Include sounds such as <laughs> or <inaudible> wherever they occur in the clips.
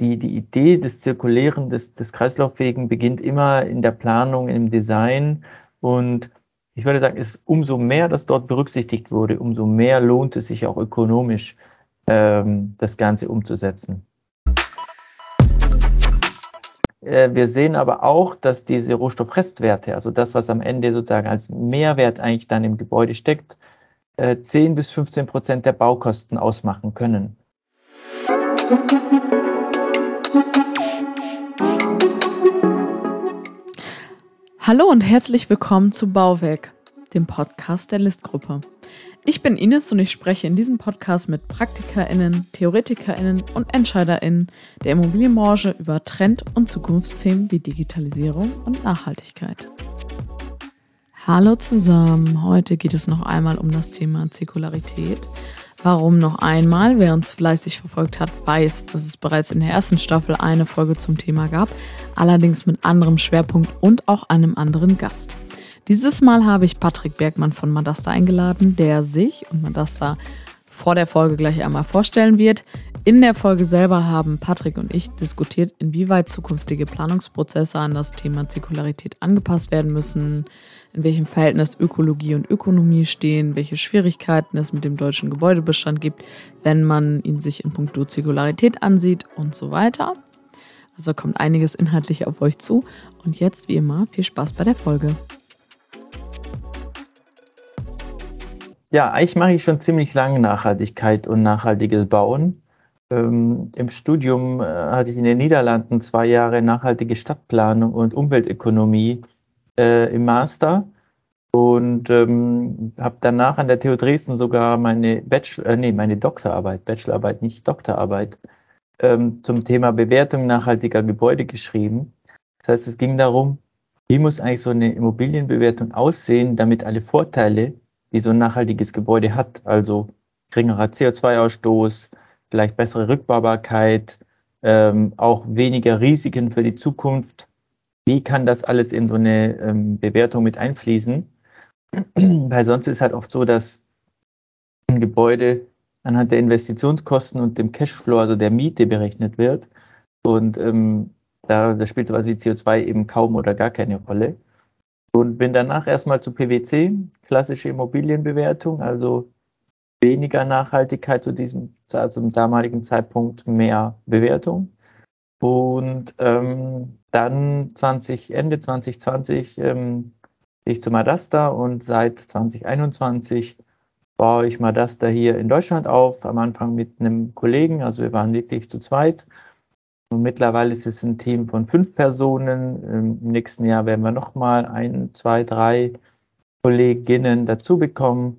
die, die Idee des Zirkulären, des, des Kreislauffähigen beginnt immer in der Planung, im Design. Und ich würde sagen, ist umso mehr das dort berücksichtigt wurde, umso mehr lohnt es sich auch ökonomisch, ähm, das Ganze umzusetzen. Äh, wir sehen aber auch, dass diese Rohstoffrestwerte, also das, was am Ende sozusagen als Mehrwert eigentlich dann im Gebäude steckt, 10 äh, bis 15 Prozent der Baukosten ausmachen können. Hallo und herzlich willkommen zu Bauwerk, dem Podcast der Listgruppe. Ich bin Ines und ich spreche in diesem Podcast mit PraktikerInnen, TheoretikerInnen und EntscheiderInnen der Immobilienbranche über Trend- und Zukunftsthemen wie Digitalisierung und Nachhaltigkeit. Hallo zusammen, heute geht es noch einmal um das Thema Zirkularität. Warum noch einmal? Wer uns fleißig verfolgt hat, weiß, dass es bereits in der ersten Staffel eine Folge zum Thema gab, allerdings mit anderem Schwerpunkt und auch einem anderen Gast. Dieses Mal habe ich Patrick Bergmann von Madasta eingeladen, der sich und Madasta vor der Folge gleich einmal vorstellen wird. In der Folge selber haben Patrick und ich diskutiert, inwieweit zukünftige Planungsprozesse an das Thema Zirkularität angepasst werden müssen, in welchem Verhältnis Ökologie und Ökonomie stehen, welche Schwierigkeiten es mit dem deutschen Gebäudebestand gibt, wenn man ihn sich in puncto Zirkularität ansieht und so weiter. Also kommt einiges inhaltlich auf euch zu. Und jetzt, wie immer, viel Spaß bei der Folge. Ja, eigentlich mache ich schon ziemlich lange Nachhaltigkeit und nachhaltiges Bauen. Ähm, Im Studium äh, hatte ich in den Niederlanden zwei Jahre nachhaltige Stadtplanung und Umweltökonomie äh, im Master und ähm, habe danach an der TU Dresden sogar meine Bachelor, äh, nee, meine Doktorarbeit, Bachelorarbeit, nicht Doktorarbeit, ähm, zum Thema Bewertung nachhaltiger Gebäude geschrieben. Das heißt, es ging darum, wie muss eigentlich so eine Immobilienbewertung aussehen, damit alle Vorteile, die so ein nachhaltiges Gebäude hat, also geringerer CO2-Ausstoß, vielleicht bessere Rückbaubarkeit, ähm, auch weniger Risiken für die Zukunft. Wie kann das alles in so eine ähm, Bewertung mit einfließen? <clears throat> Weil sonst ist halt oft so, dass ein Gebäude anhand der Investitionskosten und dem Cashflow, also der Miete, berechnet wird. Und ähm, da, da spielt sowas wie CO2 eben kaum oder gar keine Rolle. Und bin danach erstmal zu PwC, klassische Immobilienbewertung, also weniger Nachhaltigkeit zu diesem, zum damaligen Zeitpunkt, mehr Bewertung. Und ähm, dann 20, Ende 2020 ähm, ich zu Madasta und seit 2021 baue ich Madasta hier in Deutschland auf, am Anfang mit einem Kollegen, also wir waren wirklich zu zweit und mittlerweile ist es ein Team von fünf Personen. Im nächsten Jahr werden wir nochmal ein, zwei, drei Kolleginnen dazu bekommen.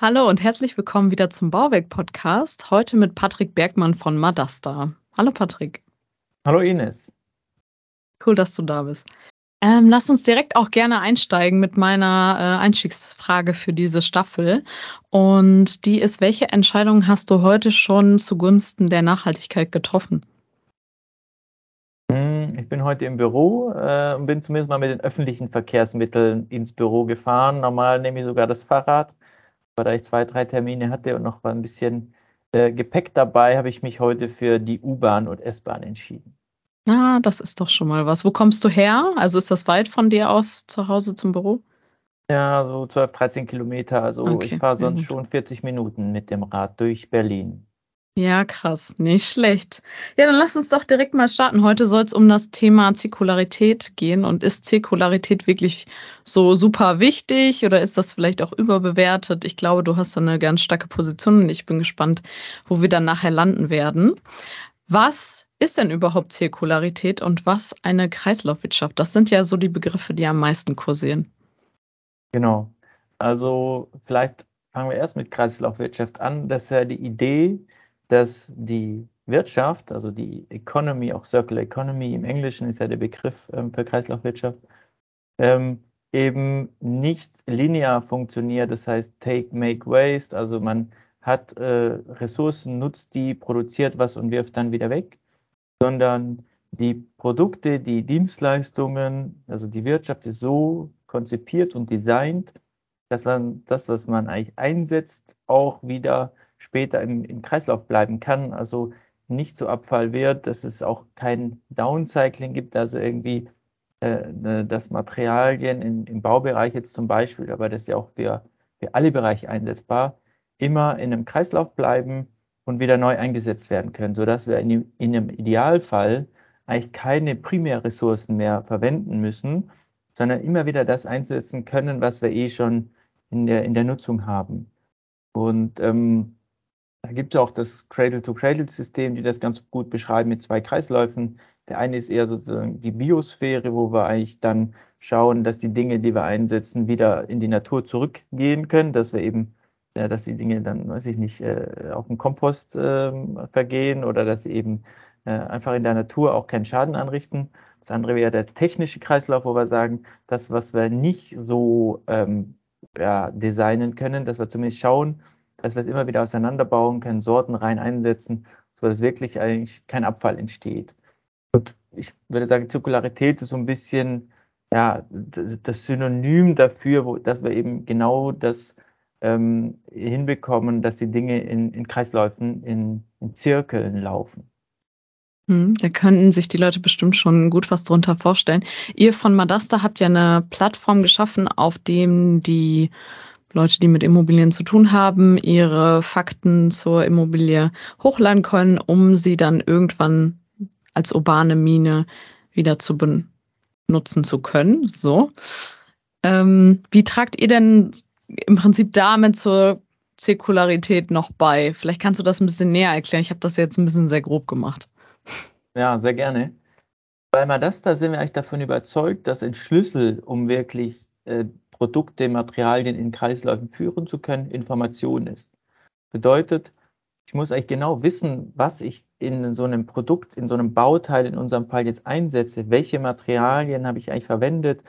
Hallo und herzlich willkommen wieder zum Bauwerk-Podcast. Heute mit Patrick Bergmann von Madasta. Hallo Patrick. Hallo Ines. Cool, dass du da bist. Ähm, lass uns direkt auch gerne einsteigen mit meiner äh, Einstiegsfrage für diese Staffel. Und die ist, welche Entscheidung hast du heute schon zugunsten der Nachhaltigkeit getroffen? Hm, ich bin heute im Büro äh, und bin zumindest mal mit den öffentlichen Verkehrsmitteln ins Büro gefahren. Normal nehme ich sogar das Fahrrad, aber da ich zwei, drei Termine hatte und noch mal ein bisschen äh, Gepäck dabei, habe ich mich heute für die U-Bahn und S-Bahn entschieden. Ah, das ist doch schon mal was. Wo kommst du her? Also ist das weit von dir aus zu Hause zum Büro? Ja, so 12, 13 Kilometer. Also okay, ich fahre sonst ja, schon 40 Minuten mit dem Rad durch Berlin. Ja, krass, nicht schlecht. Ja, dann lass uns doch direkt mal starten. Heute soll es um das Thema Zirkularität gehen. Und ist Zirkularität wirklich so super wichtig oder ist das vielleicht auch überbewertet? Ich glaube, du hast da eine ganz starke Position und ich bin gespannt, wo wir dann nachher landen werden. Was ist denn überhaupt Zirkularität und was eine Kreislaufwirtschaft? Das sind ja so die Begriffe, die am meisten kursieren. Genau. Also vielleicht fangen wir erst mit Kreislaufwirtschaft an. Das ist ja die Idee, dass die Wirtschaft, also die Economy, auch Circular Economy im Englischen ist ja der Begriff ähm, für Kreislaufwirtschaft, ähm, eben nicht linear funktioniert. Das heißt, take, make, waste. Also man hat äh, Ressourcen, nutzt die, produziert was und wirft dann wieder weg, sondern die Produkte, die Dienstleistungen, also die Wirtschaft ist so konzipiert und designt, dass man das, was man eigentlich einsetzt, auch wieder später im, im Kreislauf bleiben kann, also nicht zu Abfall wird, dass es auch kein Downcycling gibt, also irgendwie äh, ne, dass Materialien in, im Baubereich jetzt zum Beispiel, aber das ist ja auch für, für alle Bereiche einsetzbar, immer in einem Kreislauf bleiben und wieder neu eingesetzt werden können, sodass wir in, in einem Idealfall eigentlich keine Primärressourcen mehr verwenden müssen, sondern immer wieder das einsetzen können, was wir eh schon in der, in der Nutzung haben. Und ähm, da gibt es auch das Cradle-to-Cradle-System, die das ganz gut beschreiben mit zwei Kreisläufen. Der eine ist eher sozusagen die Biosphäre, wo wir eigentlich dann schauen, dass die Dinge, die wir einsetzen, wieder in die Natur zurückgehen können, dass wir eben, ja, dass die Dinge dann, weiß ich nicht, äh, auf dem Kompost äh, vergehen oder dass sie eben äh, einfach in der Natur auch keinen Schaden anrichten. Das andere wäre der technische Kreislauf, wo wir sagen, das, was wir nicht so ähm, ja, designen können, dass wir zumindest schauen, dass wir es immer wieder auseinanderbauen können, Sorten rein einsetzen, sodass wirklich eigentlich kein Abfall entsteht. Und ich würde sagen, Zirkularität ist so ein bisschen ja, das Synonym dafür, wo, dass wir eben genau das ähm, hinbekommen, dass die Dinge in, in Kreisläufen, in, in Zirkeln laufen. Hm, da könnten sich die Leute bestimmt schon gut was drunter vorstellen. Ihr von Madasta habt ja eine Plattform geschaffen, auf dem die Leute, die mit Immobilien zu tun haben, ihre Fakten zur Immobilie hochladen können, um sie dann irgendwann als urbane Mine wieder zu benutzen zu können. So. Ähm, wie tragt ihr denn im Prinzip damit zur Zirkularität noch bei? Vielleicht kannst du das ein bisschen näher erklären. Ich habe das jetzt ein bisschen sehr grob gemacht. Ja, sehr gerne. Bei Madasta sind wir eigentlich davon überzeugt, dass ein Schlüssel, um wirklich äh, Produkte, Materialien in Kreisläufen führen zu können, Information ist. Bedeutet, ich muss eigentlich genau wissen, was ich in so einem Produkt, in so einem Bauteil in unserem Fall jetzt einsetze. Welche Materialien habe ich eigentlich verwendet?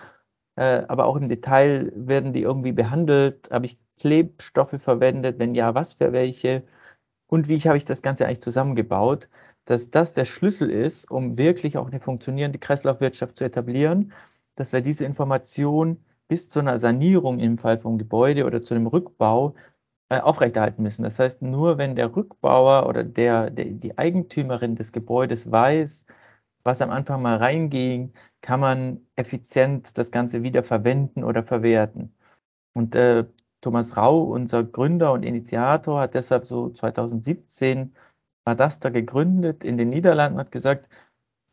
Äh, aber auch im Detail werden die irgendwie behandelt? Habe ich Klebstoffe verwendet? Wenn ja, was für welche? Und wie habe ich das Ganze eigentlich zusammengebaut? Dass das der Schlüssel ist, um wirklich auch eine funktionierende Kreislaufwirtschaft zu etablieren, dass wir diese Information bis zu einer Sanierung im Fall vom Gebäude oder zu einem Rückbau äh, aufrechterhalten müssen. Das heißt, nur wenn der Rückbauer oder der, der, die Eigentümerin des Gebäudes weiß, was am Anfang mal reinging, kann man effizient das Ganze wieder verwenden oder verwerten. Und äh, Thomas Rau, unser Gründer und Initiator, hat deshalb so 2017 Madasta gegründet in den Niederlanden, hat gesagt,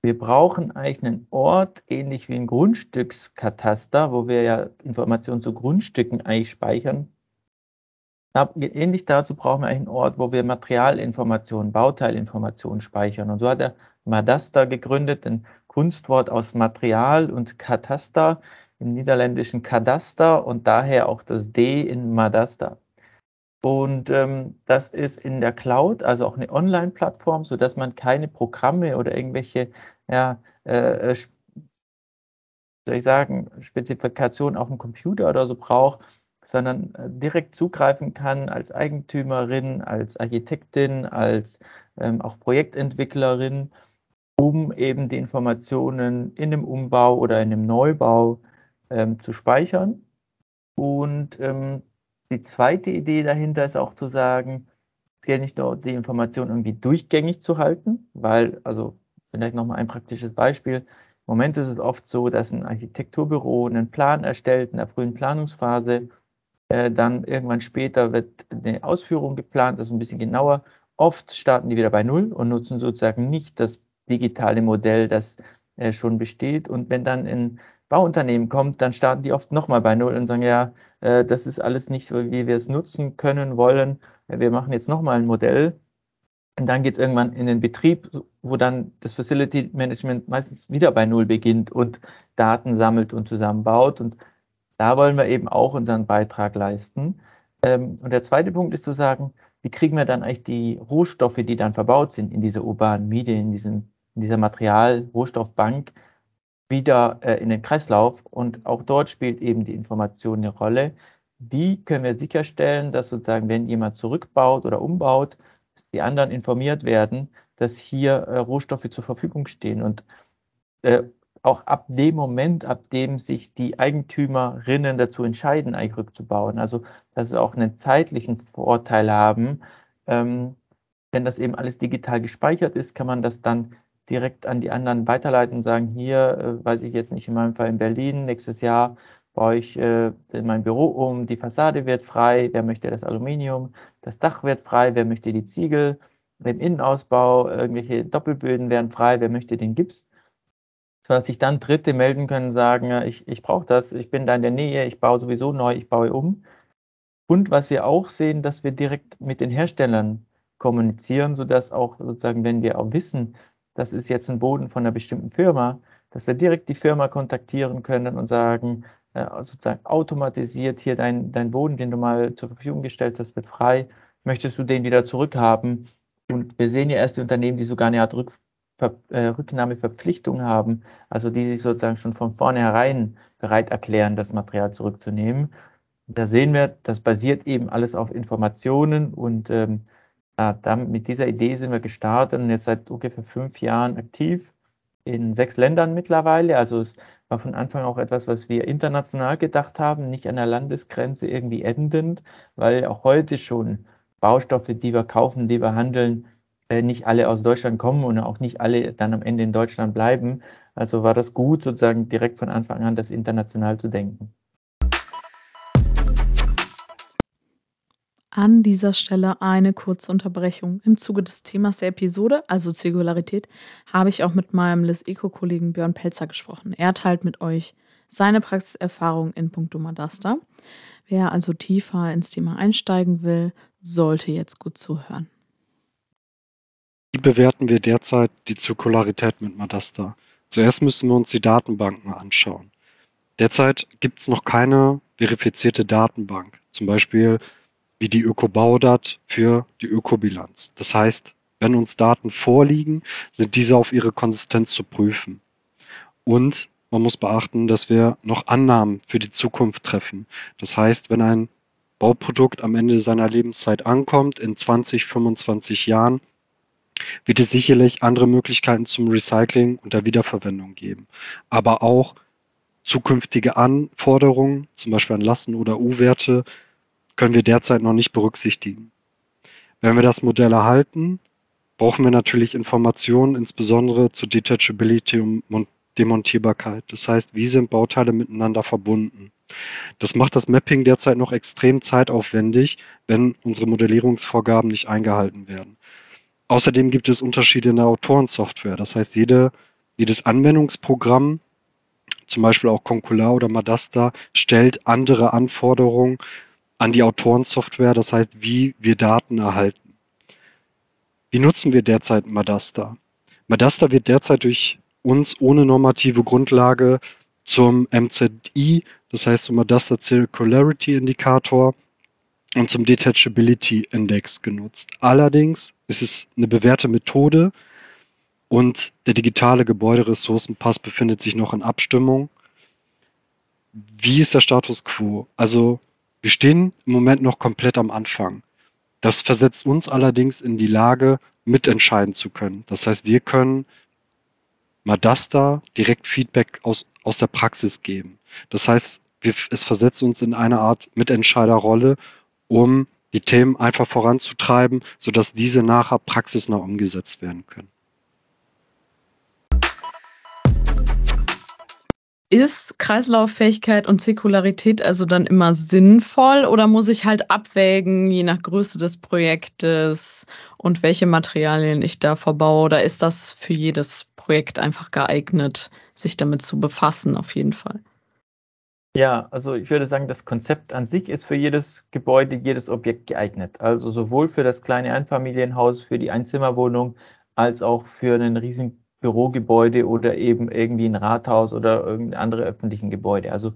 wir brauchen eigentlich einen Ort, ähnlich wie ein Grundstückskataster, wo wir ja Informationen zu Grundstücken eigentlich speichern. Ähnlich dazu brauchen wir einen Ort, wo wir Materialinformationen, Bauteilinformationen speichern. Und so hat er Madasta gegründet, ein Kunstwort aus Material und Kataster, im niederländischen Kadaster und daher auch das D in Madasta. Und ähm, das ist in der Cloud, also auch eine Online-Plattform, sodass man keine Programme oder irgendwelche, ja, äh, äh soll ich sagen, Spezifikationen auf dem Computer oder so braucht, sondern äh, direkt zugreifen kann als Eigentümerin, als Architektin, als ähm, auch Projektentwicklerin, um eben die Informationen in dem Umbau oder in dem Neubau ähm, zu speichern. Und ähm, die zweite Idee dahinter ist auch zu sagen, es geht nicht nur die Information irgendwie durchgängig zu halten, weil, also vielleicht nochmal ein praktisches Beispiel. Im Moment ist es oft so, dass ein Architekturbüro einen Plan erstellt in der frühen Planungsphase, äh, dann irgendwann später wird eine Ausführung geplant, das ist ein bisschen genauer. Oft starten die wieder bei Null und nutzen sozusagen nicht das digitale Modell, das äh, schon besteht. Und wenn dann ein Bauunternehmen kommt, dann starten die oft nochmal bei Null und sagen, ja, äh, das ist alles nicht so, wie wir es nutzen können, wollen. Wir machen jetzt nochmal ein Modell. Und dann geht es irgendwann in den Betrieb, wo dann das Facility Management meistens wieder bei Null beginnt und Daten sammelt und zusammenbaut. Und da wollen wir eben auch unseren Beitrag leisten. Ähm, und der zweite Punkt ist zu sagen, wie kriegen wir dann eigentlich die Rohstoffe, die dann verbaut sind in dieser urbanen Medien, in, diesem, in dieser Material-Rohstoffbank, wieder äh, in den Kreislauf. Und auch dort spielt eben die Information eine Rolle. Wie können wir sicherstellen, dass sozusagen, wenn jemand zurückbaut oder umbaut, dass die anderen informiert werden, dass hier äh, Rohstoffe zur Verfügung stehen? Und äh, auch ab dem Moment, ab dem sich die Eigentümerinnen dazu entscheiden, eigentlich rückzubauen, also dass wir auch einen zeitlichen Vorteil haben, Ähm, wenn das eben alles digital gespeichert ist, kann man das dann direkt an die anderen weiterleiten und sagen, hier, äh, weiß ich jetzt nicht, in meinem Fall in Berlin, nächstes Jahr baue ich äh, mein Büro um, die Fassade wird frei, wer möchte das Aluminium, das Dach wird frei, wer möchte die Ziegel, den Innenausbau, irgendwelche Doppelböden werden frei, wer möchte den Gips, sodass sich dann Dritte melden können, sagen, ich, ich brauche das, ich bin da in der Nähe, ich baue sowieso neu, ich baue um. Und was wir auch sehen, dass wir direkt mit den Herstellern kommunizieren, sodass auch sozusagen, wenn wir auch wissen, das ist jetzt ein Boden von einer bestimmten Firma, dass wir direkt die Firma kontaktieren können und sagen, äh, sozusagen automatisiert hier dein, dein Boden, den du mal zur Verfügung gestellt hast, wird frei. Möchtest du den wieder zurückhaben? Und wir sehen ja erst die Unternehmen, die sogar eine Art Rück, äh, Rücknahmeverpflichtung haben, also die sich sozusagen schon von vornherein bereit erklären, das Material zurückzunehmen. Da sehen wir, das basiert eben alles auf Informationen und ähm, ja, dann mit dieser Idee sind wir gestartet und jetzt seit ungefähr fünf Jahren aktiv in sechs Ländern mittlerweile. Also es war von Anfang auch etwas, was wir international gedacht haben, nicht an der Landesgrenze irgendwie endend, weil auch heute schon Baustoffe, die wir kaufen, die wir handeln, äh, nicht alle aus Deutschland kommen und auch nicht alle dann am Ende in Deutschland bleiben. Also war das gut, sozusagen direkt von Anfang an das international zu denken. An dieser Stelle eine kurze Unterbrechung. Im Zuge des Themas der Episode, also Zirkularität, habe ich auch mit meinem Liz Eco-Kollegen Björn Pelzer gesprochen. Er teilt mit euch seine Praxiserfahrung in puncto Madasta. Wer also tiefer ins Thema einsteigen will, sollte jetzt gut zuhören. Wie bewerten wir derzeit die Zirkularität mit Madasta? Zuerst müssen wir uns die Datenbanken anschauen. Derzeit gibt es noch keine verifizierte Datenbank. Zum Beispiel wie die Ökobaudat für die Ökobilanz. Das heißt, wenn uns Daten vorliegen, sind diese auf ihre Konsistenz zu prüfen. Und man muss beachten, dass wir noch Annahmen für die Zukunft treffen. Das heißt, wenn ein Bauprodukt am Ende seiner Lebenszeit ankommt, in 20, 25 Jahren, wird es sicherlich andere Möglichkeiten zum Recycling und der Wiederverwendung geben. Aber auch zukünftige Anforderungen, zum Beispiel an Lasten oder U-Werte, können wir derzeit noch nicht berücksichtigen. Wenn wir das Modell erhalten, brauchen wir natürlich Informationen, insbesondere zu Detachability und Demontierbarkeit. Das heißt, wie sind Bauteile miteinander verbunden? Das macht das Mapping derzeit noch extrem zeitaufwendig, wenn unsere Modellierungsvorgaben nicht eingehalten werden. Außerdem gibt es Unterschiede in der Autorensoftware. Das heißt, jede, jedes Anwendungsprogramm, zum Beispiel auch Concular oder Madasta, stellt andere Anforderungen an die Autorensoftware, das heißt, wie wir Daten erhalten. Wie nutzen wir derzeit Madasta? Madasta wird derzeit durch uns ohne normative Grundlage zum MZI, das heißt zum Madasta Circularity Indikator und zum Detachability Index genutzt. Allerdings ist es eine bewährte Methode und der digitale Gebäuderessourcenpass befindet sich noch in Abstimmung. Wie ist der Status quo? Also wir stehen im Moment noch komplett am Anfang. Das versetzt uns allerdings in die Lage, mitentscheiden zu können. Das heißt, wir können Madasta direkt Feedback aus, aus der Praxis geben. Das heißt, wir, es versetzt uns in eine Art Mitentscheiderrolle, um die Themen einfach voranzutreiben, sodass diese nachher praxisnah umgesetzt werden können. Ist Kreislauffähigkeit und Zirkularität also dann immer sinnvoll oder muss ich halt abwägen, je nach Größe des Projektes und welche Materialien ich da verbaue? Oder ist das für jedes Projekt einfach geeignet, sich damit zu befassen, auf jeden Fall? Ja, also ich würde sagen, das Konzept an sich ist für jedes Gebäude, jedes Objekt geeignet. Also sowohl für das kleine Einfamilienhaus, für die Einzimmerwohnung, als auch für einen riesigen Bürogebäude oder eben irgendwie ein Rathaus oder irgendeine andere öffentlichen Gebäude. Also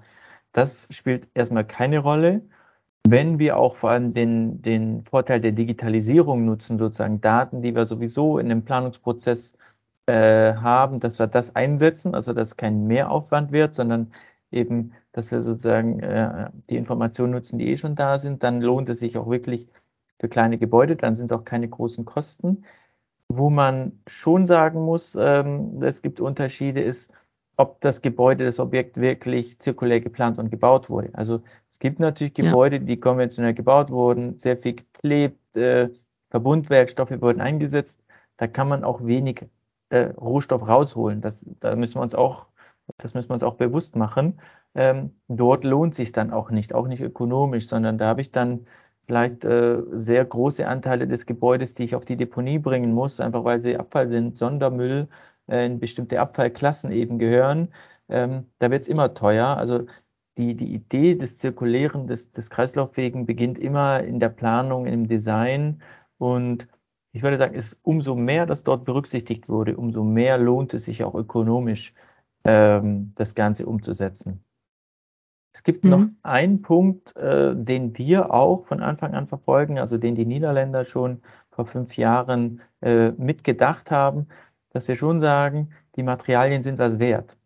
das spielt erstmal keine Rolle. Wenn wir auch vor allem den, den Vorteil der Digitalisierung nutzen, sozusagen Daten, die wir sowieso in dem Planungsprozess äh, haben, dass wir das einsetzen, also dass kein Mehraufwand wird, sondern eben, dass wir sozusagen äh, die Informationen nutzen, die eh schon da sind, dann lohnt es sich auch wirklich für kleine Gebäude, dann sind es auch keine großen Kosten. Wo man schon sagen muss, ähm, es gibt Unterschiede, ist, ob das Gebäude, das Objekt wirklich zirkulär geplant und gebaut wurde. Also es gibt natürlich Gebäude, ja. die konventionell gebaut wurden, sehr viel geklebt, äh, Verbundwerkstoffe wurden eingesetzt, da kann man auch wenig äh, Rohstoff rausholen. Das, da müssen wir uns auch, das müssen wir uns auch bewusst machen. Ähm, dort lohnt sich dann auch nicht, auch nicht ökonomisch, sondern da habe ich dann vielleicht äh, sehr große Anteile des Gebäudes, die ich auf die Deponie bringen muss, einfach weil sie Abfall sind, Sondermüll äh, in bestimmte Abfallklassen eben gehören. Ähm, da wird es immer teuer. Also die, die Idee des Zirkulären, des, des Kreislauffähigen beginnt immer in der Planung, im Design und ich würde sagen, ist umso mehr das dort berücksichtigt wurde, umso mehr lohnt es sich auch ökonomisch, ähm, das Ganze umzusetzen. Es gibt mhm. noch einen Punkt, äh, den wir auch von Anfang an verfolgen, also den die Niederländer schon vor fünf Jahren äh, mitgedacht haben, dass wir schon sagen, die Materialien sind was wert.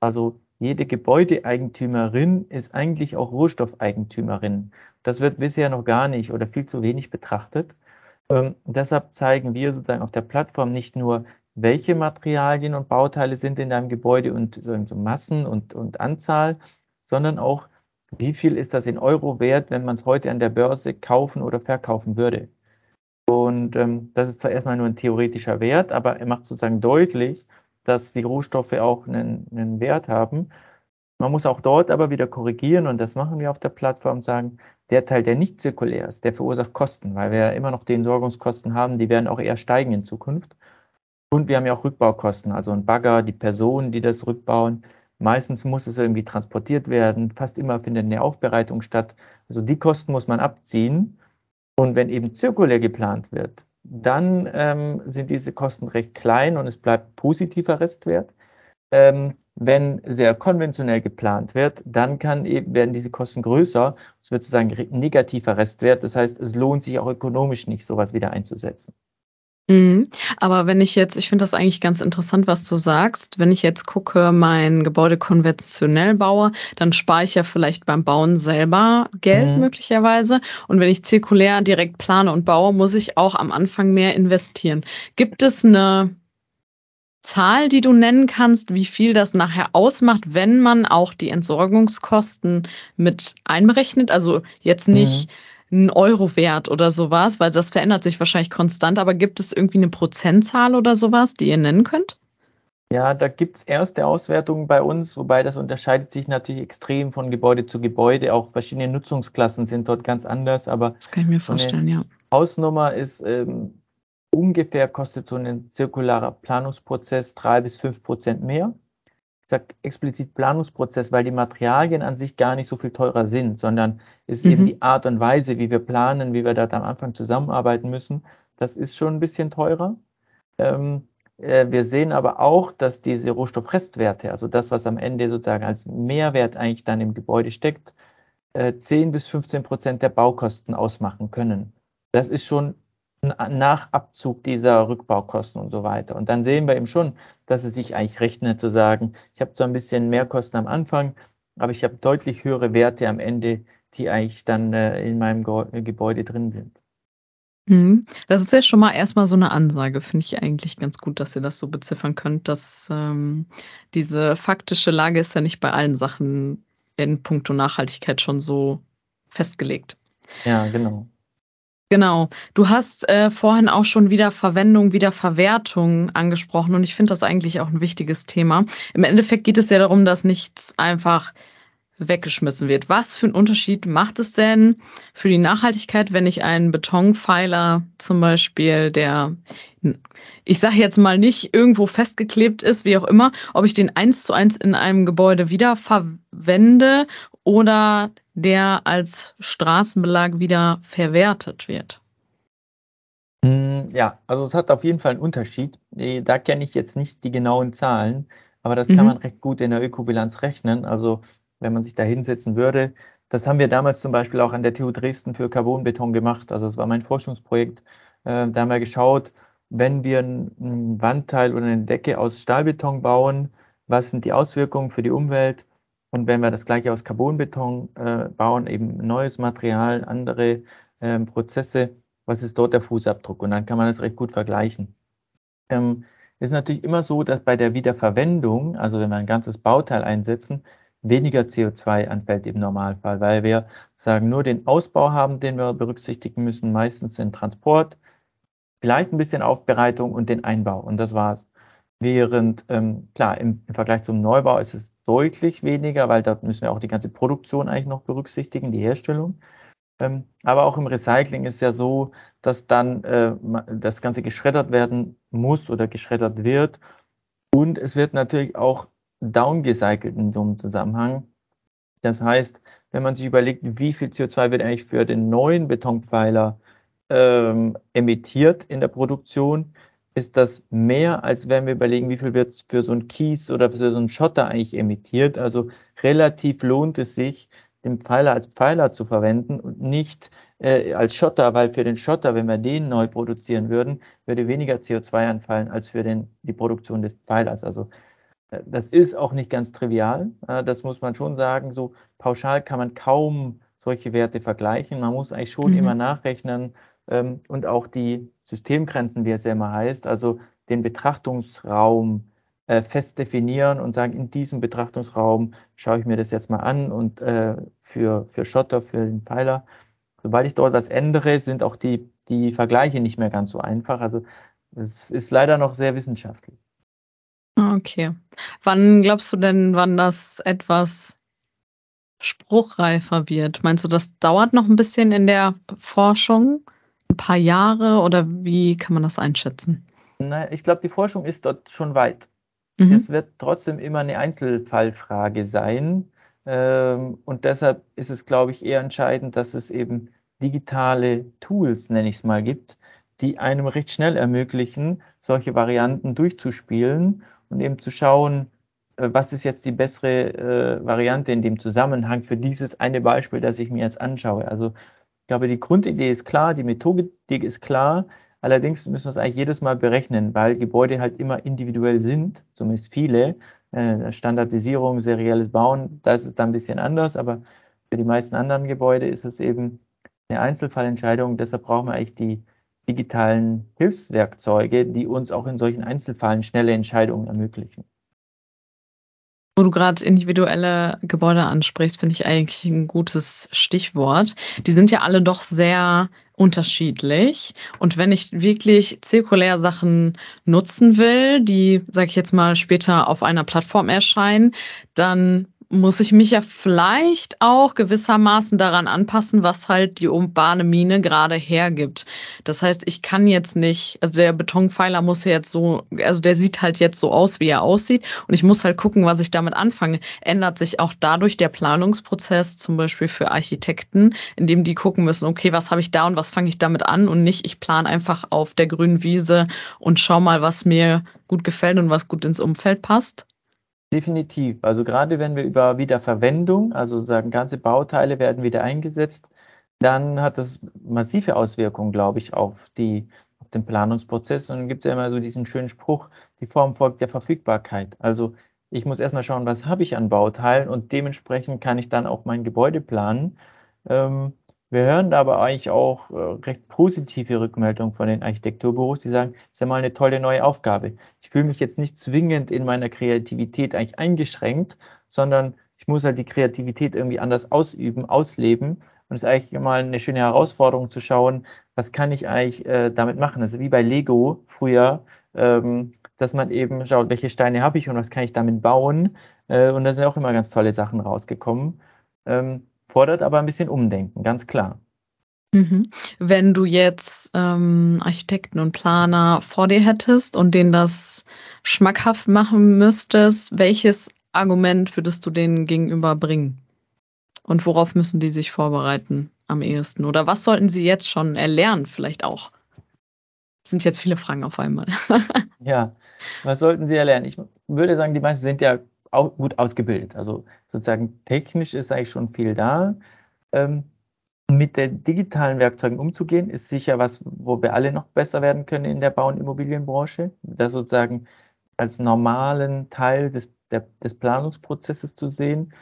Also jede Gebäudeeigentümerin ist eigentlich auch Rohstoffeigentümerin. Das wird bisher noch gar nicht oder viel zu wenig betrachtet. Ähm, deshalb zeigen wir sozusagen auf der Plattform nicht nur, welche Materialien und Bauteile sind in deinem Gebäude und so, so Massen und, und Anzahl, sondern auch, wie viel ist das in Euro wert, wenn man es heute an der Börse kaufen oder verkaufen würde. Und ähm, das ist zwar erstmal nur ein theoretischer Wert, aber er macht sozusagen deutlich, dass die Rohstoffe auch einen, einen Wert haben. Man muss auch dort aber wieder korrigieren und das machen wir auf der Plattform, sagen, der Teil, der nicht zirkulär ist, der verursacht Kosten, weil wir ja immer noch die Entsorgungskosten haben, die werden auch eher steigen in Zukunft. Und wir haben ja auch Rückbaukosten, also ein Bagger, die Personen, die das rückbauen. Meistens muss es irgendwie transportiert werden, fast immer findet eine Aufbereitung statt. Also die Kosten muss man abziehen. Und wenn eben zirkulär geplant wird, dann ähm, sind diese Kosten recht klein und es bleibt positiver Restwert. Ähm, wenn sehr konventionell geplant wird, dann kann eben, werden diese Kosten größer. Es wird sozusagen negativer Restwert. Das heißt, es lohnt sich auch ökonomisch nicht, sowas wieder einzusetzen. Mhm. Aber wenn ich jetzt ich finde das eigentlich ganz interessant, was du sagst. Wenn ich jetzt gucke, mein Gebäude konventionell baue, dann spare ich ja vielleicht beim Bauen selber Geld Mhm. möglicherweise. Und wenn ich zirkulär direkt plane und baue, muss ich auch am Anfang mehr investieren. Gibt es eine Zahl, die du nennen kannst, wie viel das nachher ausmacht, wenn man auch die Entsorgungskosten mit einberechnet? Also jetzt nicht Mhm ein Euro wert oder sowas, weil das verändert sich wahrscheinlich konstant, aber gibt es irgendwie eine Prozentzahl oder sowas, die ihr nennen könnt? Ja, da gibt es erste Auswertungen bei uns, wobei das unterscheidet sich natürlich extrem von Gebäude zu Gebäude. Auch verschiedene Nutzungsklassen sind dort ganz anders, aber das kann ich mir vorstellen, ja. Hausnummer ist ähm, ungefähr kostet so ein zirkularer Planungsprozess drei bis fünf Prozent mehr sage explizit Planungsprozess, weil die Materialien an sich gar nicht so viel teurer sind, sondern ist mhm. eben die Art und Weise, wie wir planen, wie wir da am Anfang zusammenarbeiten müssen, das ist schon ein bisschen teurer. Ähm, äh, wir sehen aber auch, dass diese Rohstoffrestwerte, also das, was am Ende sozusagen als Mehrwert eigentlich dann im Gebäude steckt, äh, 10 bis 15 Prozent der Baukosten ausmachen können. Das ist schon nach Abzug dieser Rückbaukosten und so weiter. Und dann sehen wir eben schon, dass es sich eigentlich rechnet zu sagen, ich habe zwar ein bisschen mehr Kosten am Anfang, aber ich habe deutlich höhere Werte am Ende, die eigentlich dann äh, in meinem Ge Gebäude drin sind. Mhm. Das ist ja schon mal erstmal so eine Ansage, finde ich eigentlich ganz gut, dass ihr das so beziffern könnt, dass ähm, diese faktische Lage ist ja nicht bei allen Sachen in puncto Nachhaltigkeit schon so festgelegt. Ja, genau. Genau. Du hast äh, vorhin auch schon wieder Verwendung, wieder Verwertung angesprochen und ich finde das eigentlich auch ein wichtiges Thema. Im Endeffekt geht es ja darum, dass nichts einfach weggeschmissen wird. Was für einen Unterschied macht es denn für die Nachhaltigkeit, wenn ich einen Betonpfeiler zum Beispiel, der, ich sage jetzt mal nicht irgendwo festgeklebt ist, wie auch immer, ob ich den eins zu eins in einem Gebäude wieder verwende oder der als Straßenbelag wieder verwertet wird? Hm, ja, also es hat auf jeden Fall einen Unterschied. Da kenne ich jetzt nicht die genauen Zahlen, aber das mhm. kann man recht gut in der Ökobilanz rechnen. Also wenn man sich da hinsetzen würde, das haben wir damals zum Beispiel auch an der TU Dresden für Carbonbeton gemacht. Also das war mein Forschungsprojekt. Äh, da haben wir geschaut, wenn wir ein Wandteil oder eine Decke aus Stahlbeton bauen, was sind die Auswirkungen für die Umwelt? Und wenn wir das gleiche aus Carbonbeton äh, bauen, eben neues Material, andere äh, Prozesse, was ist dort der Fußabdruck? Und dann kann man das recht gut vergleichen. Ähm, ist natürlich immer so, dass bei der Wiederverwendung, also wenn wir ein ganzes Bauteil einsetzen, weniger CO2 anfällt im Normalfall, weil wir sagen, nur den Ausbau haben, den wir berücksichtigen müssen, meistens den Transport, vielleicht ein bisschen Aufbereitung und den Einbau und das war's. Während, ähm, klar, im, im, Vergleich zum Neubau ist es deutlich weniger, weil da müssen wir auch die ganze Produktion eigentlich noch berücksichtigen, die Herstellung. Ähm, aber auch im Recycling ist ja so, dass dann äh, das Ganze geschreddert werden muss oder geschreddert wird. Und es wird natürlich auch downgecycelt in so einem Zusammenhang. Das heißt, wenn man sich überlegt, wie viel CO2 wird eigentlich für den neuen Betonpfeiler ähm, emittiert in der Produktion, ist das mehr, als wenn wir überlegen, wie viel wird für so ein Kies oder für so einen Schotter eigentlich emittiert. Also relativ lohnt es sich, den Pfeiler als Pfeiler zu verwenden und nicht äh, als Schotter, weil für den Schotter, wenn wir den neu produzieren würden, würde weniger CO2 anfallen als für den, die Produktion des Pfeilers. Also äh, das ist auch nicht ganz trivial. Äh, das muss man schon sagen. So pauschal kann man kaum solche Werte vergleichen. Man muss eigentlich schon mhm. immer nachrechnen und auch die Systemgrenzen, wie es ja immer heißt, also den Betrachtungsraum äh, fest definieren und sagen, in diesem Betrachtungsraum schaue ich mir das jetzt mal an und äh, für, für Schotter, für den Pfeiler. Sobald ich dort was ändere, sind auch die, die Vergleiche nicht mehr ganz so einfach. Also es ist leider noch sehr wissenschaftlich. Okay. Wann glaubst du denn, wann das etwas spruchreifer wird? Meinst du, das dauert noch ein bisschen in der Forschung? Ein paar Jahre oder wie kann man das einschätzen? Nein, ich glaube, die Forschung ist dort schon weit. Mhm. Es wird trotzdem immer eine Einzelfallfrage sein. Ähm, und deshalb ist es, glaube ich, eher entscheidend, dass es eben digitale Tools, nenne ich es mal, gibt, die einem recht schnell ermöglichen, solche Varianten durchzuspielen und eben zu schauen, äh, was ist jetzt die bessere äh, Variante in dem Zusammenhang für dieses eine Beispiel, das ich mir jetzt anschaue. Also glaube, die Grundidee ist klar, die Methodik ist klar, Allerdings müssen wir es eigentlich jedes Mal berechnen, weil Gebäude halt immer individuell sind, zumindest viele. Äh, Standardisierung, serielles Bauen, da ist es dann ein bisschen anders, aber für die meisten anderen Gebäude ist es eben eine Einzelfallentscheidung. Deshalb brauchen wir eigentlich die digitalen Hilfswerkzeuge, die uns auch in solchen Einzelfällen schnelle Entscheidungen ermöglichen. Wo du gerade individuelle Gebäude ansprichst, finde ich eigentlich ein gutes Stichwort. Die sind ja alle doch sehr unterschiedlich. Und wenn ich wirklich zirkulär Sachen nutzen will, die, sage ich jetzt mal, später auf einer Plattform erscheinen, dann muss ich mich ja vielleicht auch gewissermaßen daran anpassen, was halt die urbane Mine gerade hergibt. Das heißt, ich kann jetzt nicht, also der Betonpfeiler muss jetzt so, also der sieht halt jetzt so aus, wie er aussieht. Und ich muss halt gucken, was ich damit anfange. Ändert sich auch dadurch der Planungsprozess, zum Beispiel für Architekten, indem die gucken müssen, okay, was habe ich da und was fange ich damit an und nicht, ich plane einfach auf der grünen Wiese und schau mal, was mir gut gefällt und was gut ins Umfeld passt. Definitiv. Also gerade wenn wir über Wiederverwendung, also sagen ganze Bauteile werden wieder eingesetzt, dann hat das massive Auswirkungen, glaube ich, auf, die, auf den Planungsprozess. Und dann gibt es ja immer so diesen schönen Spruch, die Form folgt der Verfügbarkeit. Also ich muss erstmal schauen, was habe ich an Bauteilen und dementsprechend kann ich dann auch mein Gebäude planen. Ähm, wir hören aber eigentlich auch äh, recht positive Rückmeldungen von den Architekturbüros, die sagen, es ist ja mal eine tolle neue Aufgabe. Ich fühle mich jetzt nicht zwingend in meiner Kreativität eigentlich eingeschränkt, sondern ich muss halt die Kreativität irgendwie anders ausüben, ausleben. Und es ist eigentlich mal eine schöne Herausforderung zu schauen, was kann ich eigentlich äh, damit machen. Also wie bei Lego früher, ähm, dass man eben schaut, welche Steine habe ich und was kann ich damit bauen. Äh, und da sind auch immer ganz tolle Sachen rausgekommen. Ähm, fordert aber ein bisschen Umdenken, ganz klar. Mhm. Wenn du jetzt ähm, Architekten und Planer vor dir hättest und denen das schmackhaft machen müsstest, welches Argument würdest du denen gegenüber bringen? Und worauf müssen die sich vorbereiten am ehesten? Oder was sollten sie jetzt schon erlernen, vielleicht auch? Das sind jetzt viele Fragen auf einmal. <laughs> ja, was sollten sie erlernen? Ich würde sagen, die meisten sind ja gut ausgebildet. Also sozusagen technisch ist eigentlich schon viel da. Ähm, mit den digitalen Werkzeugen umzugehen, ist sicher was, wo wir alle noch besser werden können in der Bau- und Immobilienbranche. Das sozusagen als normalen Teil des, der, des Planungsprozesses zu sehen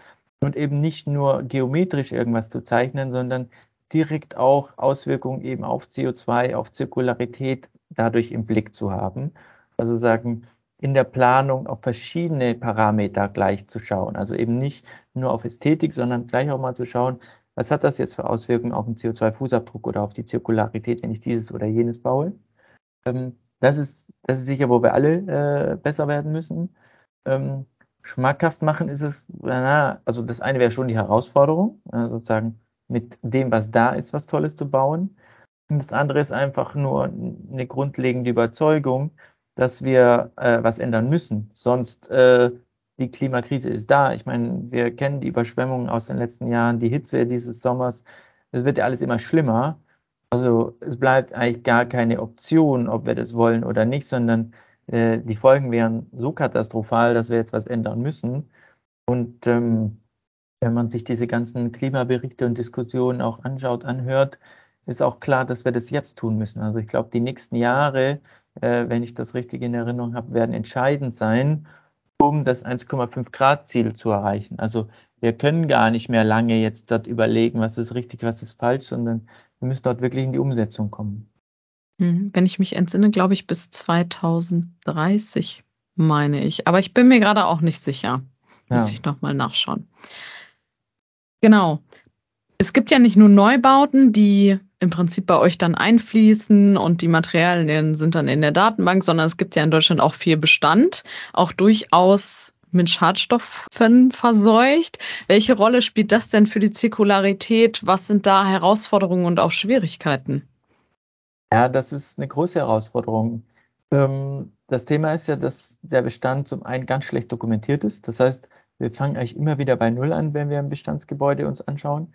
und eben nicht nur geometrisch irgendwas zu zeichnen, sondern direkt auch Auswirkungen eben auf CO2, auf Zirkularität dadurch im Blick zu haben. Also sagen, in der Planung auf verschiedene Parameter gleich zu schauen. Also eben nicht nur auf Ästhetik, sondern gleich auch mal zu schauen, was hat das jetzt für Auswirkungen auf den CO2-Fußabdruck oder auf die Zirkularität, wenn ich dieses oder jenes baue. Ähm, das, ist, das ist sicher, wo wir alle äh, besser werden müssen. Ähm, schmackhaft machen ist es, na, also das eine wäre schon die Herausforderung, äh, sozusagen mit dem, was da ist, was Tolles zu bauen. Und das andere ist einfach nur eine grundlegende Überzeugung, dass wir äh, was ändern müssen. Sonst äh, die Klimakrise ist da. Ich meine, wir kennen die Überschwemmungen aus den letzten Jahren, die Hitze dieses Sommers. Es wird ja alles immer schlimmer. Also es bleibt eigentlich gar keine Option, ob wir das wollen oder nicht, sondern äh, die Folgen wären so katastrophal, dass wir jetzt was ändern müssen. Und ähm, wenn man sich diese ganzen Klimaberichte und Diskussionen auch anschaut, anhört, ist auch klar, dass wir das jetzt tun müssen. Also ich glaube, die nächsten Jahre, äh, wenn ich das richtig in Erinnerung habe, werden entscheidend sein, um das 1,5 Grad Ziel zu erreichen. Also wir können gar nicht mehr lange jetzt dort überlegen, was ist richtig, was ist falsch, sondern wir müssen dort wirklich in die Umsetzung kommen. Hm, wenn ich mich entsinne, glaube ich, bis 2030 meine ich. Aber ich bin mir gerade auch nicht sicher. Ja. Muss ich nochmal nachschauen. Genau. Es gibt ja nicht nur Neubauten, die im Prinzip bei euch dann einfließen und die Materialien sind dann in der Datenbank, sondern es gibt ja in Deutschland auch viel Bestand, auch durchaus mit Schadstoffen verseucht. Welche Rolle spielt das denn für die Zirkularität? Was sind da Herausforderungen und auch Schwierigkeiten? Ja, das ist eine große Herausforderung. Ähm, das Thema ist ja, dass der Bestand zum einen ganz schlecht dokumentiert ist. Das heißt, wir fangen eigentlich immer wieder bei Null an, wenn wir ein Bestandsgebäude uns anschauen.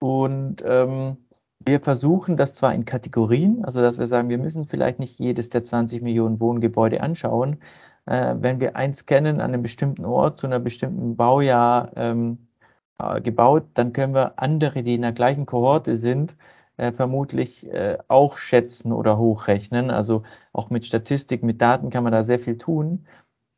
Und ähm, wir versuchen das zwar in Kategorien, also dass wir sagen, wir müssen vielleicht nicht jedes der 20 Millionen Wohngebäude anschauen. Äh, wenn wir eins kennen an einem bestimmten Ort zu einer bestimmten Baujahr ähm, äh, gebaut, dann können wir andere, die in der gleichen Kohorte sind, äh, vermutlich äh, auch schätzen oder hochrechnen. Also auch mit Statistik, mit Daten kann man da sehr viel tun.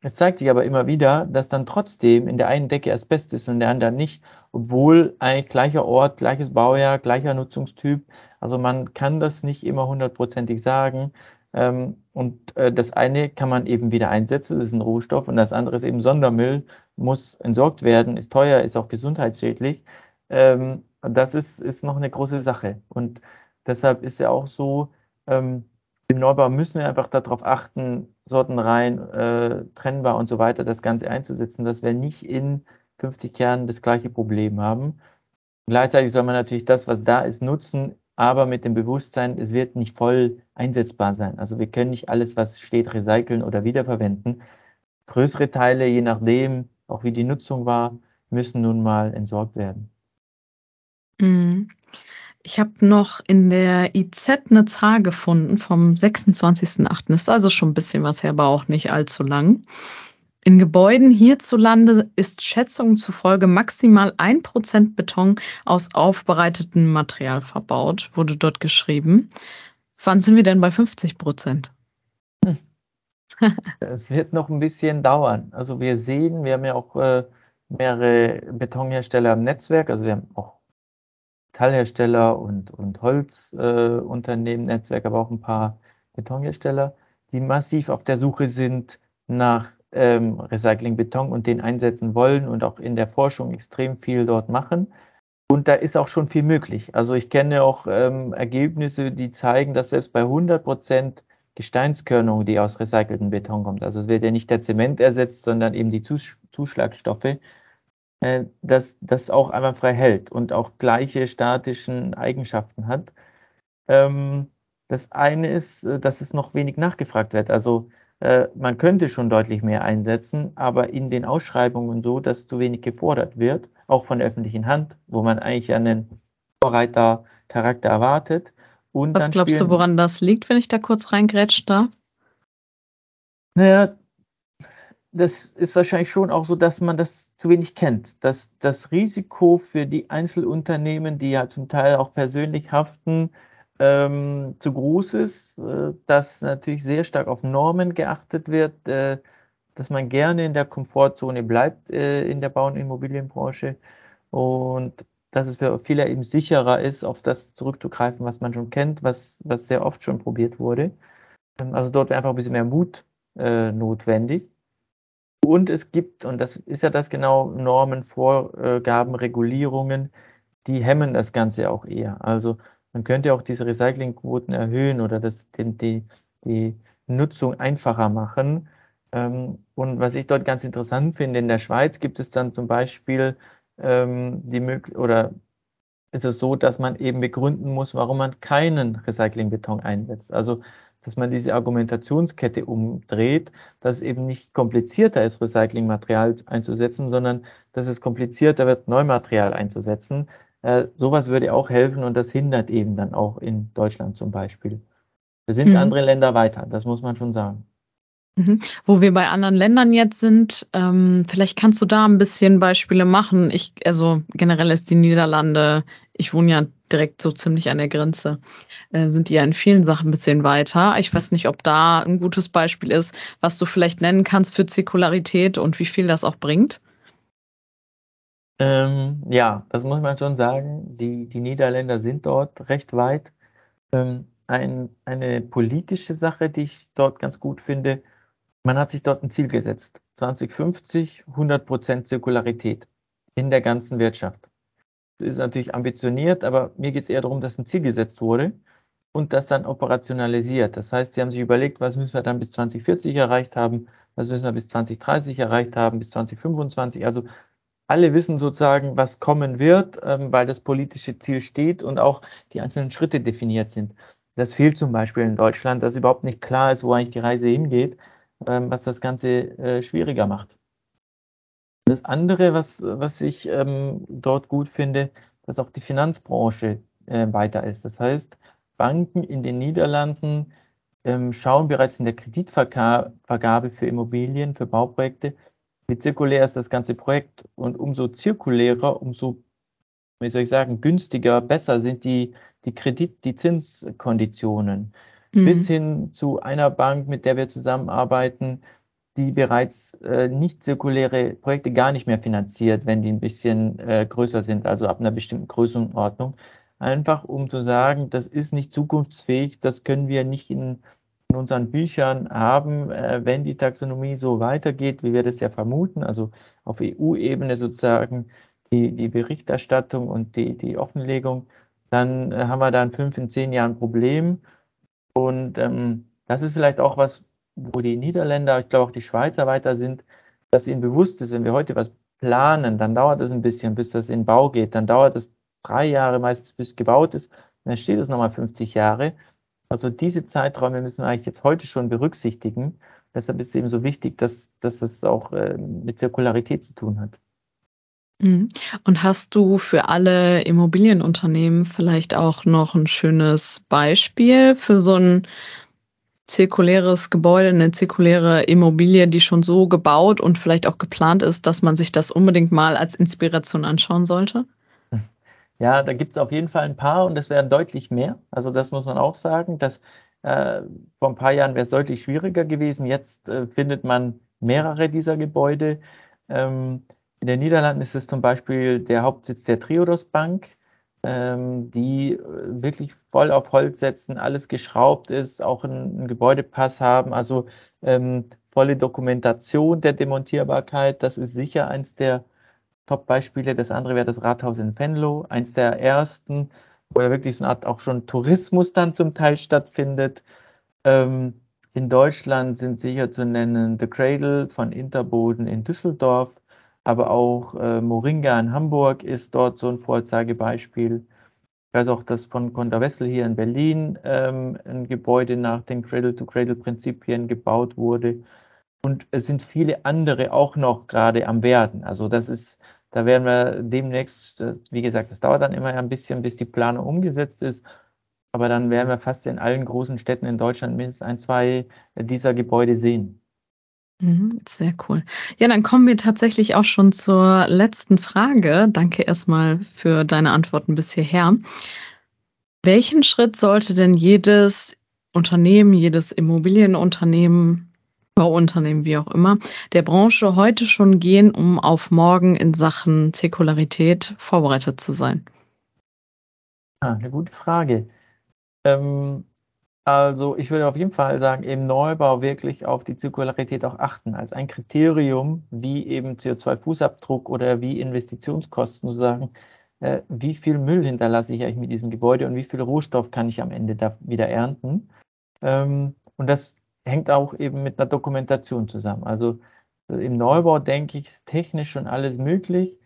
Es zeigt sich aber immer wieder, dass dann trotzdem in der einen Decke Asbest ist und in der anderen nicht, obwohl eigentlich gleicher Ort, gleiches Baujahr, gleicher Nutzungstyp. Also man kann das nicht immer hundertprozentig sagen. Ähm, und äh, das eine kann man eben wieder einsetzen, das ist ein Rohstoff, und das andere ist eben Sondermüll, muss entsorgt werden, ist teuer, ist auch gesundheitsschädlich. Ähm, das ist, ist noch eine große Sache. Und deshalb ist ja auch so, ähm, im Neubau müssen wir einfach darauf achten, Sortenreihen, äh, trennbar und so weiter, das Ganze einzusetzen, dass wir nicht in 50 Kernen das gleiche Problem haben. Gleichzeitig soll man natürlich das, was da ist, nutzen, aber mit dem Bewusstsein, es wird nicht voll einsetzbar sein. Also wir können nicht alles, was steht, recyceln oder wiederverwenden. Größere Teile, je nachdem, auch wie die Nutzung war, müssen nun mal entsorgt werden. Mhm. Ich habe noch in der IZ eine Zahl gefunden vom 26.08. Ist also schon ein bisschen was her, aber auch nicht allzu lang. In Gebäuden hierzulande ist Schätzungen zufolge maximal 1% Beton aus aufbereitetem Material verbaut, wurde dort geschrieben. Wann sind wir denn bei 50 Prozent? <laughs> Es wird noch ein bisschen dauern. Also wir sehen, wir haben ja auch äh, mehrere Betonhersteller im Netzwerk, also wir haben auch Metallhersteller und, und Holzunternehmen, äh, Netzwerk, aber auch ein paar Betonhersteller, die massiv auf der Suche sind nach ähm, Recycling-Beton und den einsetzen wollen und auch in der Forschung extrem viel dort machen. Und da ist auch schon viel möglich. Also ich kenne auch ähm, Ergebnisse, die zeigen, dass selbst bei 100 Prozent Gesteinskörnung, die aus recyceltem Beton kommt, also es wird ja nicht der Zement ersetzt, sondern eben die Zus Zuschlagstoffe, dass das auch einwandfrei hält und auch gleiche statischen Eigenschaften hat. Ähm, das eine ist, äh, dass es noch wenig nachgefragt wird. Also äh, man könnte schon deutlich mehr einsetzen, aber in den Ausschreibungen so, dass zu wenig gefordert wird, auch von der öffentlichen Hand, wo man eigentlich einen Vorreitercharakter erwartet. Und Was glaubst du, woran das liegt, wenn ich da kurz reingrätschen darf? Naja, das ist wahrscheinlich schon auch so, dass man das zu wenig kennt. Dass das Risiko für die Einzelunternehmen, die ja zum Teil auch persönlich haften, ähm, zu groß ist, äh, dass natürlich sehr stark auf Normen geachtet wird, äh, dass man gerne in der Komfortzone bleibt äh, in der Bau- und Immobilienbranche und dass es für viele eben sicherer ist, auf das zurückzugreifen, was man schon kennt, was, was sehr oft schon probiert wurde. Ähm, also dort wäre einfach ein bisschen mehr Mut äh, notwendig. Und es gibt, und das ist ja das genau, Normen, Vorgaben, Regulierungen, die hemmen das Ganze auch eher. Also man könnte auch diese Recyclingquoten erhöhen oder das, den, die, die Nutzung einfacher machen. Ähm, und was ich dort ganz interessant finde, in der Schweiz gibt es dann zum Beispiel ähm, die Möglichkeit, oder ist es so, dass man eben begründen muss, warum man keinen Recyclingbeton einsetzt. Also, dass man diese Argumentationskette umdreht, dass es eben nicht komplizierter ist, Recyclingmaterial einzusetzen, sondern dass es komplizierter wird, Neumaterial einzusetzen. Äh, sowas würde auch helfen und das hindert eben dann auch in Deutschland zum Beispiel. Da sind mhm. andere Länder weiter, das muss man schon sagen. Mhm. Wo wir bei anderen Ländern jetzt sind, ähm, vielleicht kannst du da ein bisschen Beispiele machen. Ich, also generell ist die Niederlande, ich wohne ja direkt so ziemlich an der Grenze, äh, sind die ja in vielen Sachen ein bisschen weiter. Ich weiß nicht, ob da ein gutes Beispiel ist, was du vielleicht nennen kannst für Zirkularität und wie viel das auch bringt. Ähm, ja, das muss man schon sagen. Die, die Niederländer sind dort recht weit. Ähm, ein, eine politische Sache, die ich dort ganz gut finde, man hat sich dort ein Ziel gesetzt. 2050 100% Zirkularität in der ganzen Wirtschaft. Ist natürlich ambitioniert, aber mir geht es eher darum, dass ein Ziel gesetzt wurde und das dann operationalisiert. Das heißt, sie haben sich überlegt, was müssen wir dann bis 2040 erreicht haben, was müssen wir bis 2030 erreicht haben, bis 2025. Also alle wissen sozusagen, was kommen wird, ähm, weil das politische Ziel steht und auch die einzelnen Schritte definiert sind. Das fehlt zum Beispiel in Deutschland, dass überhaupt nicht klar ist, wo eigentlich die Reise hingeht ähm, was das Ganze äh, schwieriger macht. Das andere, was, was ich ähm, dort gut finde, dass auch die Finanzbranche äh, weiter ist. Das heißt, Banken in den Niederlanden ähm, schauen bereits in der Kreditvergabe für Immobilien, für Bauprojekte, wie zirkulär ist das ganze Projekt und umso zirkulärer, umso, wie soll ich sagen, günstiger, besser sind die, die Kredit-, die Zinskonditionen mhm. bis hin zu einer Bank, mit der wir zusammenarbeiten, die bereits äh, nicht zirkuläre Projekte gar nicht mehr finanziert, wenn die ein bisschen äh, größer sind, also ab einer bestimmten Größenordnung. Einfach um zu sagen, das ist nicht zukunftsfähig, das können wir nicht in, in unseren Büchern haben, äh, wenn die Taxonomie so weitergeht, wie wir das ja vermuten, also auf EU-Ebene sozusagen die, die Berichterstattung und die, die Offenlegung, dann äh, haben wir da in fünf, in zehn Jahren ein Problem. Und ähm, das ist vielleicht auch was, wo die Niederländer, ich glaube auch die Schweizer weiter sind, dass ihnen bewusst ist, wenn wir heute was planen, dann dauert es ein bisschen, bis das in Bau geht. Dann dauert es drei Jahre meistens, bis gebaut ist. dann steht es nochmal 50 Jahre. Also diese Zeiträume müssen wir eigentlich jetzt heute schon berücksichtigen. Deshalb ist es eben so wichtig, dass, dass das auch äh, mit Zirkularität zu tun hat. Mhm. Und hast du für alle Immobilienunternehmen vielleicht auch noch ein schönes Beispiel für so ein zirkuläres Gebäude, eine zirkuläre Immobilie, die schon so gebaut und vielleicht auch geplant ist, dass man sich das unbedingt mal als Inspiration anschauen sollte? Ja, da gibt es auf jeden Fall ein paar und es wären deutlich mehr. Also das muss man auch sagen, dass äh, vor ein paar Jahren wäre es deutlich schwieriger gewesen. Jetzt äh, findet man mehrere dieser Gebäude. Ähm, in den Niederlanden ist es zum Beispiel der Hauptsitz der Triodos Bank, ähm, die wirklich voll auf Holz setzen, alles geschraubt ist, auch einen, einen Gebäudepass haben, also ähm, volle Dokumentation der Demontierbarkeit. Das ist sicher eins der Top-Beispiele. Das andere wäre das Rathaus in Venlo, eins der ersten, wo ja wirklich so eine Art auch schon Tourismus dann zum Teil stattfindet. Ähm, in Deutschland sind sicher zu nennen The Cradle von Interboden in Düsseldorf, aber auch äh, Moringa in Hamburg ist dort so ein Vorzeigebeispiel. Ich weiß auch, dass von Conda Wessel hier in Berlin ähm, ein Gebäude nach den Cradle-to-Cradle-Prinzipien gebaut wurde. Und es sind viele andere auch noch gerade am Werden. Also das ist, da werden wir demnächst, äh, wie gesagt, das dauert dann immer ein bisschen, bis die Planung umgesetzt ist. Aber dann werden wir fast in allen großen Städten in Deutschland mindestens ein, zwei dieser Gebäude sehen. Mhm, sehr cool. Ja, dann kommen wir tatsächlich auch schon zur letzten Frage. Danke erstmal für deine Antworten bis hierher. Welchen Schritt sollte denn jedes Unternehmen, jedes Immobilienunternehmen, Bauunternehmen, wie auch immer, der Branche heute schon gehen, um auf morgen in Sachen Zirkularität vorbereitet zu sein? Ah, eine gute Frage. Ähm, also ich würde auf jeden Fall sagen, im Neubau wirklich auf die Zirkularität auch achten, als ein Kriterium, wie eben CO2-Fußabdruck oder wie Investitionskosten zu sagen, äh, wie viel Müll hinterlasse ich eigentlich mit diesem Gebäude und wie viel Rohstoff kann ich am Ende da wieder ernten. Ähm, Und das hängt auch eben mit einer Dokumentation zusammen. Also im Neubau denke ich, ist technisch schon alles möglich.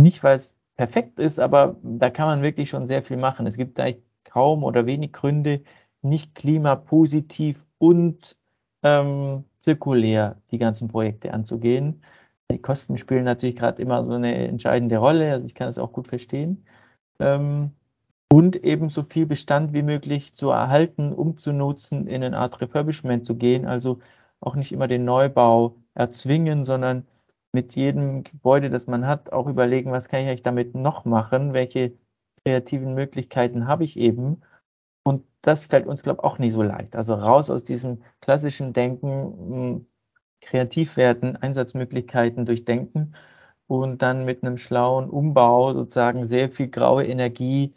Nicht, weil es perfekt ist, aber da kann man wirklich schon sehr viel machen. Es gibt eigentlich kaum oder wenig Gründe, nicht klimapositiv und ähm, zirkulär die ganzen Projekte anzugehen. Die Kosten spielen natürlich gerade immer so eine entscheidende Rolle, also ich kann es auch gut verstehen. Ähm, und eben so viel Bestand wie möglich zu erhalten, umzunutzen, in eine Art Refurbishment zu gehen, also auch nicht immer den Neubau erzwingen, sondern mit jedem Gebäude, das man hat, auch überlegen, was kann ich eigentlich damit noch machen, welche kreativen Möglichkeiten habe ich eben. Das fällt uns, glaube ich, auch nicht so leicht. Also raus aus diesem klassischen Denken, hm, kreativ werden, Einsatzmöglichkeiten durchdenken und dann mit einem schlauen Umbau sozusagen sehr viel graue Energie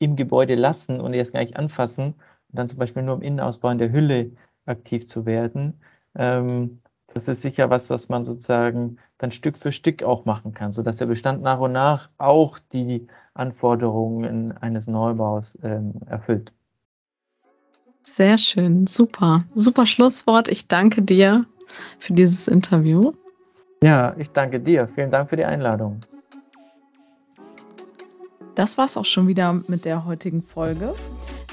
im Gebäude lassen und erst gar nicht anfassen und dann zum Beispiel nur im Innenausbau in der Hülle aktiv zu werden. Ähm, das ist sicher was, was man sozusagen dann Stück für Stück auch machen kann, sodass der Bestand nach und nach auch die Anforderungen eines Neubaus ähm, erfüllt. Sehr schön, super, super Schlusswort. Ich danke dir für dieses Interview. Ja, ich danke dir. Vielen Dank für die Einladung. Das war's auch schon wieder mit der heutigen Folge.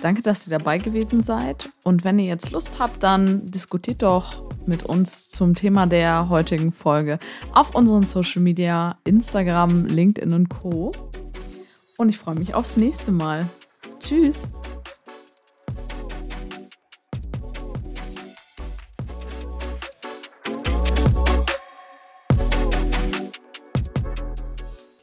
Danke, dass ihr dabei gewesen seid. Und wenn ihr jetzt Lust habt, dann diskutiert doch mit uns zum Thema der heutigen Folge auf unseren Social Media, Instagram, LinkedIn und Co. Und ich freue mich aufs nächste Mal. Tschüss.